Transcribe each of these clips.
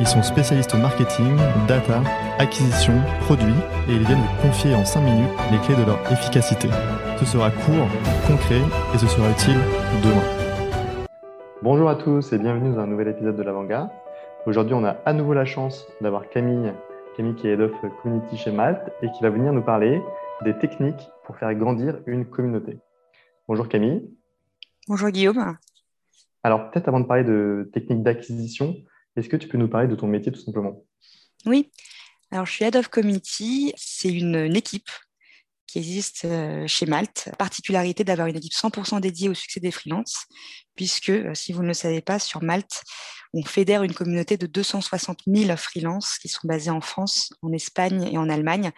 Ils sont spécialistes marketing, data, acquisition, produits et ils viennent vous confier en 5 minutes les clés de leur efficacité. Ce sera court, concret et ce sera utile demain. Bonjour à tous et bienvenue dans un nouvel épisode de l'Avant-Garde. Aujourd'hui, on a à nouveau la chance d'avoir Camille, Camille qui est Head of Community chez Malte et qui va venir nous parler des techniques pour faire grandir une communauté. Bonjour Camille. Bonjour Guillaume. Alors peut-être avant de parler de techniques d'acquisition, est-ce que tu peux nous parler de ton métier tout simplement? Oui, alors je suis Head of Community, c'est une, équipe qui existe euh, chez Malte. Particularité d'avoir une équipe 100% dédiée au succès des freelances, puisque euh, si vous ne le savez pas, sur Malte, on fédère une communauté de 260 000 freelances qui sont basés en France, en Espagne et en Allemagne.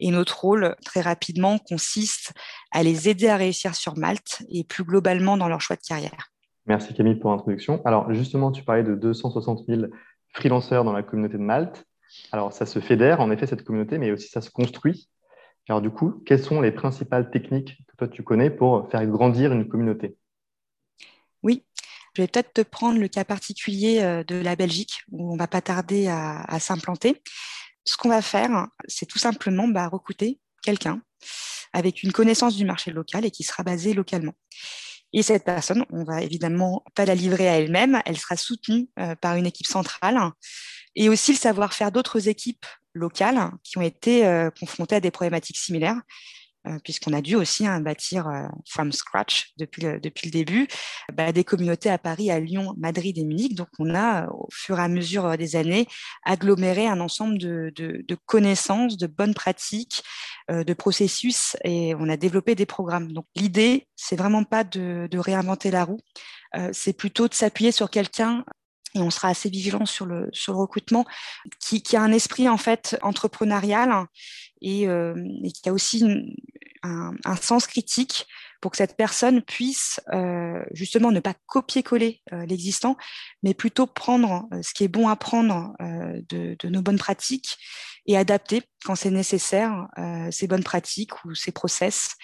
Et notre rôle, très rapidement, consiste à les aider à réussir sur Malte et plus globalement dans leur choix de carrière. Merci Camille pour l'introduction. Alors justement, tu parlais de 260 000 freelanceurs dans la communauté de Malte. Alors ça se fédère en effet cette communauté, mais aussi ça se construit. Alors du coup, quelles sont les principales techniques que toi tu connais pour faire grandir une communauté? Oui, je vais peut-être te prendre le cas particulier euh, de la Belgique, où on va pas tarder à, s'implanter. Ce qu'on va faire, c'est tout simplement bah, recruter quelqu'un avec une connaissance du marché local et qui sera basé localement. Et cette personne, on va évidemment pas la livrer à elle-même, elle sera soutenue euh, par une équipe centrale et aussi le savoir-faire d'autres équipes locales qui ont été euh, confrontées à des problématiques similaires puisqu'on a dû aussi hein, bâtir from scratch depuis le, début bah, des communautés à Paris, à Lyon, Madrid et Munich. Donc on a, au fur et à mesure des années, aggloméré un ensemble de, connaissances, de bonnes pratiques, euh, de processus et on a développé des programmes. Donc l'idée, c'est vraiment pas de, réinventer la roue, euh, c'est plutôt de s'appuyer sur quelqu'un et on sera assez vigilant sur le, recrutement, qui, a un esprit en fait entrepreneurial et, euh, qui a aussi un, sens critique pour que cette personne puisse justement ne pas copier-coller l'existant, mais plutôt prendre ce qui est bon à prendre de, de, nos bonnes pratiques et adapter quand c'est nécessaire euh, ces bonnes pratiques ou ces process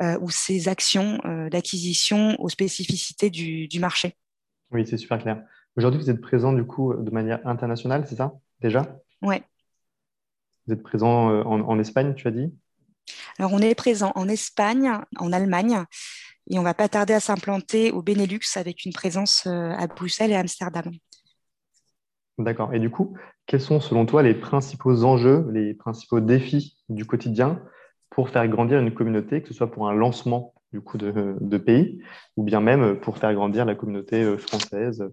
euh, ou ces actions euh, d'acquisition aux spécificités du, marché. Oui, c'est super clair. Aujourd'hui, vous êtes présent du coup de manière internationale, c'est ça? Déjà? Oui. Vous êtes présent en, Espagne, tu as dit? Alors, on est présent en Espagne, en Allemagne, et on va pas tarder à s'implanter au Benelux avec une présence à Bruxelles et Amsterdam. D'accord. Et du coup, quels sont selon toi les principaux enjeux, les principaux défis du quotidien pour faire grandir une communauté, que ce soit pour un lancement du coup de, pays ou bien même pour faire grandir la communauté euh, française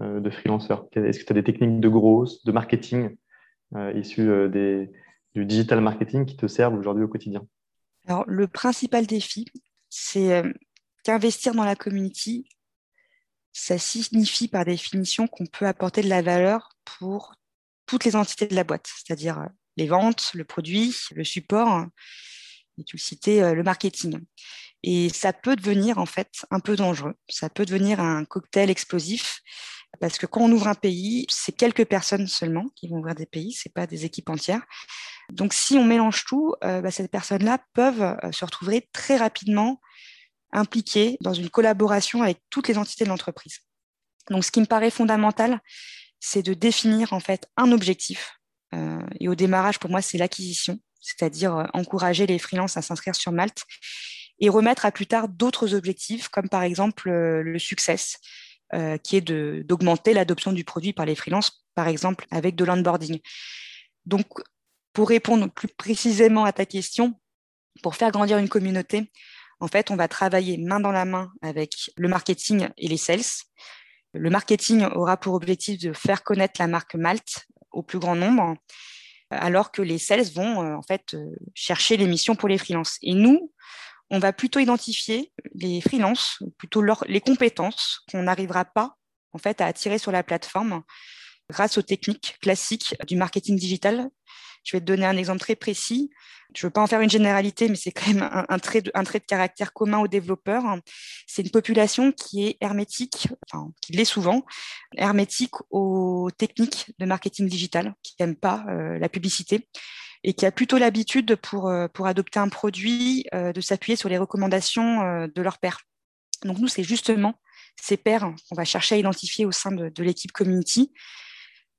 euh, de freelanceurs? Est-ce que tu as des techniques de growth, de marketing euh, issues des, du digital marketing qui te servent aujourd'hui au quotidien Alors, le principal défi, c'est qu'investir dans la community ça signifie par définition qu'on peut apporter de la valeur pour toutes les entités de la boîte, c'est-à-dire euh, les ventes, le produit, le support, et tu le citais, euh, le marketing. Et ça peut devenir en fait un peu dangereux. Ça peut devenir un cocktail explosif parce que quand on ouvre un pays, c'est quelques personnes seulement qui vont ouvrir des pays, c'est pas des équipes entières. Donc si on mélange tout, euh, bah, ces personnes-là peuvent se retrouver très rapidement impliqué dans une collaboration avec toutes les entités de l'entreprise. Donc, ce qui me paraît fondamental, c'est de définir en fait un objectif. Euh, et au démarrage, pour moi, c'est l'acquisition, c'est-à-dire euh, encourager les freelances à s'inscrire sur Malte et remettre à plus tard d'autres objectifs, comme par exemple euh, le succès, qui est d'augmenter l'adoption du produit par les freelances, par exemple avec de l'onboarding. Donc, pour répondre plus précisément à ta question, pour faire grandir une communauté, en fait, on va travailler main dans la main avec le marketing et les sales. Le marketing aura pour objectif de faire connaître la marque Malte au plus grand nombre, alors que les sales vont euh, en fait euh, chercher les missions pour les freelances. Et nous, on va plutôt identifier les freelances, plutôt les compétences qu'on n'arrivera pas en fait à attirer sur la plateforme grâce aux techniques classiques du marketing digital. Je vais te donner un exemple très précis. Je ne veux pas en faire une généralité, mais c'est quand même un, trait de, caractère commun aux développeurs. C'est une population qui est hermétique, enfin, qui l'est souvent, hermétique aux techniques de marketing digital, qui n'aime pas euh, la publicité et qui a plutôt l'habitude pour, euh, pour adopter un produit euh, de s'appuyer sur les recommandations de leur père. Donc nous, c'est justement ces pairs qu'on va chercher à identifier au sein de l'équipe community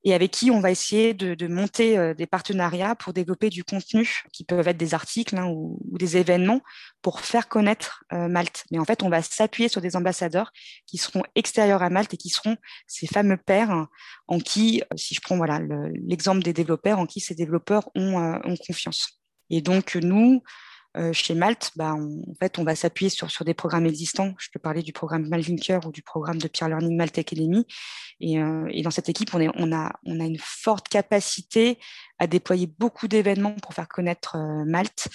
et avec qui on va essayer de, monter euh, des partenariats pour développer du contenu qui peuvent être des articles hein, ou, des événements pour faire connaître euh, Malte. Mais en fait, on va s'appuyer sur des ambassadeurs qui seront extérieurs à Malte et qui seront ces fameux pairs en qui, euh, si je prends voilà l'exemple des développeurs, en qui ces développeurs ont, ont confiance. Et donc nous, euh, chez Malte, bah, on, en fait, on va s'appuyer sur, sur des programmes existants. Je peux parler du programme Malvinker ou du programme de Peer Learning Malte Academy. Et, euh, dans cette équipe, on, a, on a une forte capacité à déployer beaucoup d'événements pour faire connaître euh, Malte.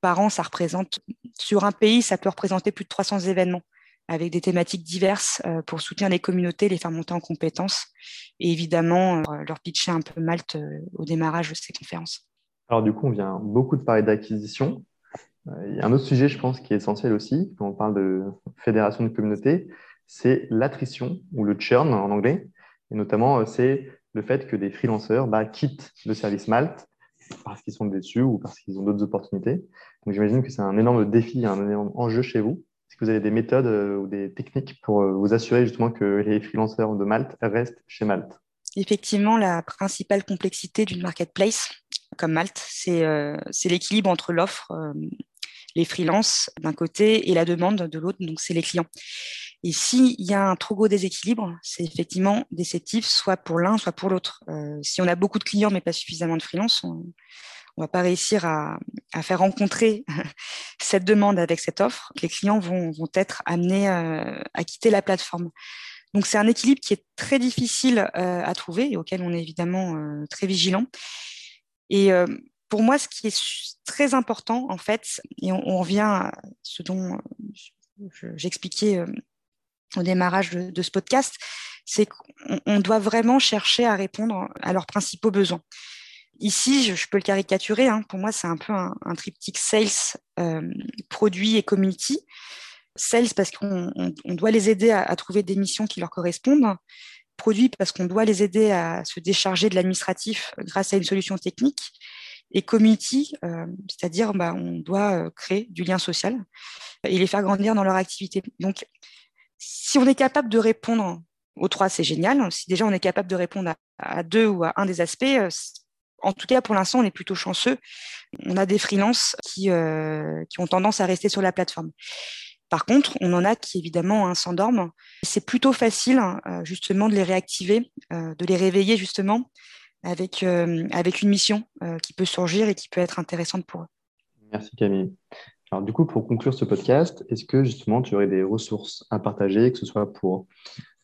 par an, ça représente, sur un pays, ça peut représenter plus de 300 événements avec des thématiques diverses pour soutenir les communautés, les faire monter en compétences et évidemment leur pitcher un peu Malte au démarrage de ces conférences. Alors du coup, on vient beaucoup de parler d'acquisition. Euh, il y a un autre sujet, je pense, qui est essentiel aussi, quand on parle de fédération de communauté, c'est l'attrition ou le churn en anglais. Et notamment, euh, c'est le fait que des freelanceurs bah, quittent le service Malte parce qu'ils sont déçus ou parce qu'ils ont d'autres opportunités. Donc j'imagine que c'est un énorme défi, un énorme enjeu chez vous. Est-ce que vous avez des méthodes euh, ou des techniques pour vous assurer justement que les freelanceurs de Malte restent chez Malte? Effectivement, la principale complexité d'une marketplace comme Malte, c'est l'équilibre entre l'offre les freelances d'un côté et la demande de l'autre, donc c'est les clients. Et s'il y a un trop gros déséquilibre, c'est effectivement déceptif, soit pour l'un, soit pour l'autre. Euh, si on a beaucoup de clients mais pas suffisamment de freelance, on ne va pas réussir à, faire rencontrer cette demande avec cette offre. Les clients vont, être amenés euh, à quitter la plateforme. Donc c'est un équilibre qui est très difficile euh, à trouver et auquel on est évidemment très vigilant. Et pour moi, ce qui est très important, en fait, et on, revient à ce dont j'expliquais euh, au démarrage de, ce podcast, c'est qu'on doit vraiment chercher à répondre à leurs principaux besoins. Ici, je, peux le caricaturer, hein, pour moi, c'est un peu un, triptyque sales, euh, produit et community. Sales parce qu'on doit les aider à, à, trouver des missions qui leur correspondent. Produit parce qu'on doit les aider à se décharger de l'administratif grâce à une solution technique et community, euh, c'est-à-dire bah, on doit euh, créer du lien social et les faire grandir dans leur activité. Donc, si on est capable de répondre aux trois, c'est génial. Si déjà on est capable de répondre à, deux ou à un des aspects, euh, en tout cas pour l'instant, on est plutôt chanceux. On a des freelances qui, qui ont tendance à rester sur la plateforme. Par contre, on en a qui évidemment hein, s'endorment. C'est plutôt facile justement de les réactiver, de les réveiller justement avec, euh, avec une mission euh, qui peut surgir et qui peut être intéressante pour eux. Merci Camille. Alors du coup, pour conclure ce podcast, est-ce que justement tu aurais des ressources à partager, que ce soit pour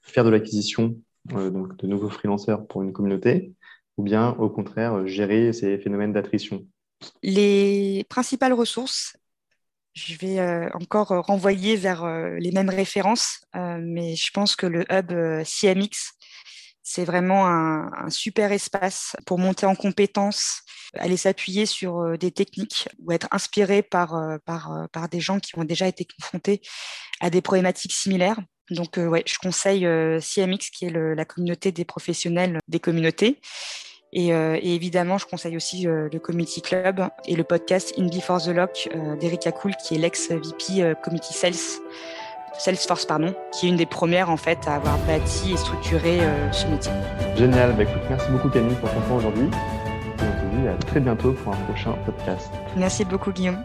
faire de l'acquisition euh, donc de nouveaux freelanceurs pour une communauté, ou bien au contraire gérer ces phénomènes d'attrition? Les principales ressources, je vais encore renvoyer vers les mêmes références, mais je pense que le hub CMX c'est vraiment un, super espace pour monter en compétences, aller s'appuyer sur euh, des techniques ou être inspiré par, euh, euh, par des gens qui ont déjà été confrontés à des problématiques similaires. Donc, ouais, je conseille CMX, qui est la communauté des professionnels des communautés. Et, évidemment, je conseille aussi le Community Club et le podcast In Before the Lock d'Erika Cool, qui est l'ex-VP Community Sales Salesforce, pardon, qui est une des premières en fait à avoir bâti et structuré euh, ce métier. Génial, bah, écoute, merci beaucoup Camille pour ton temps aujourd'hui. Et on se dit à très bientôt pour un prochain podcast. Merci beaucoup Guillaume.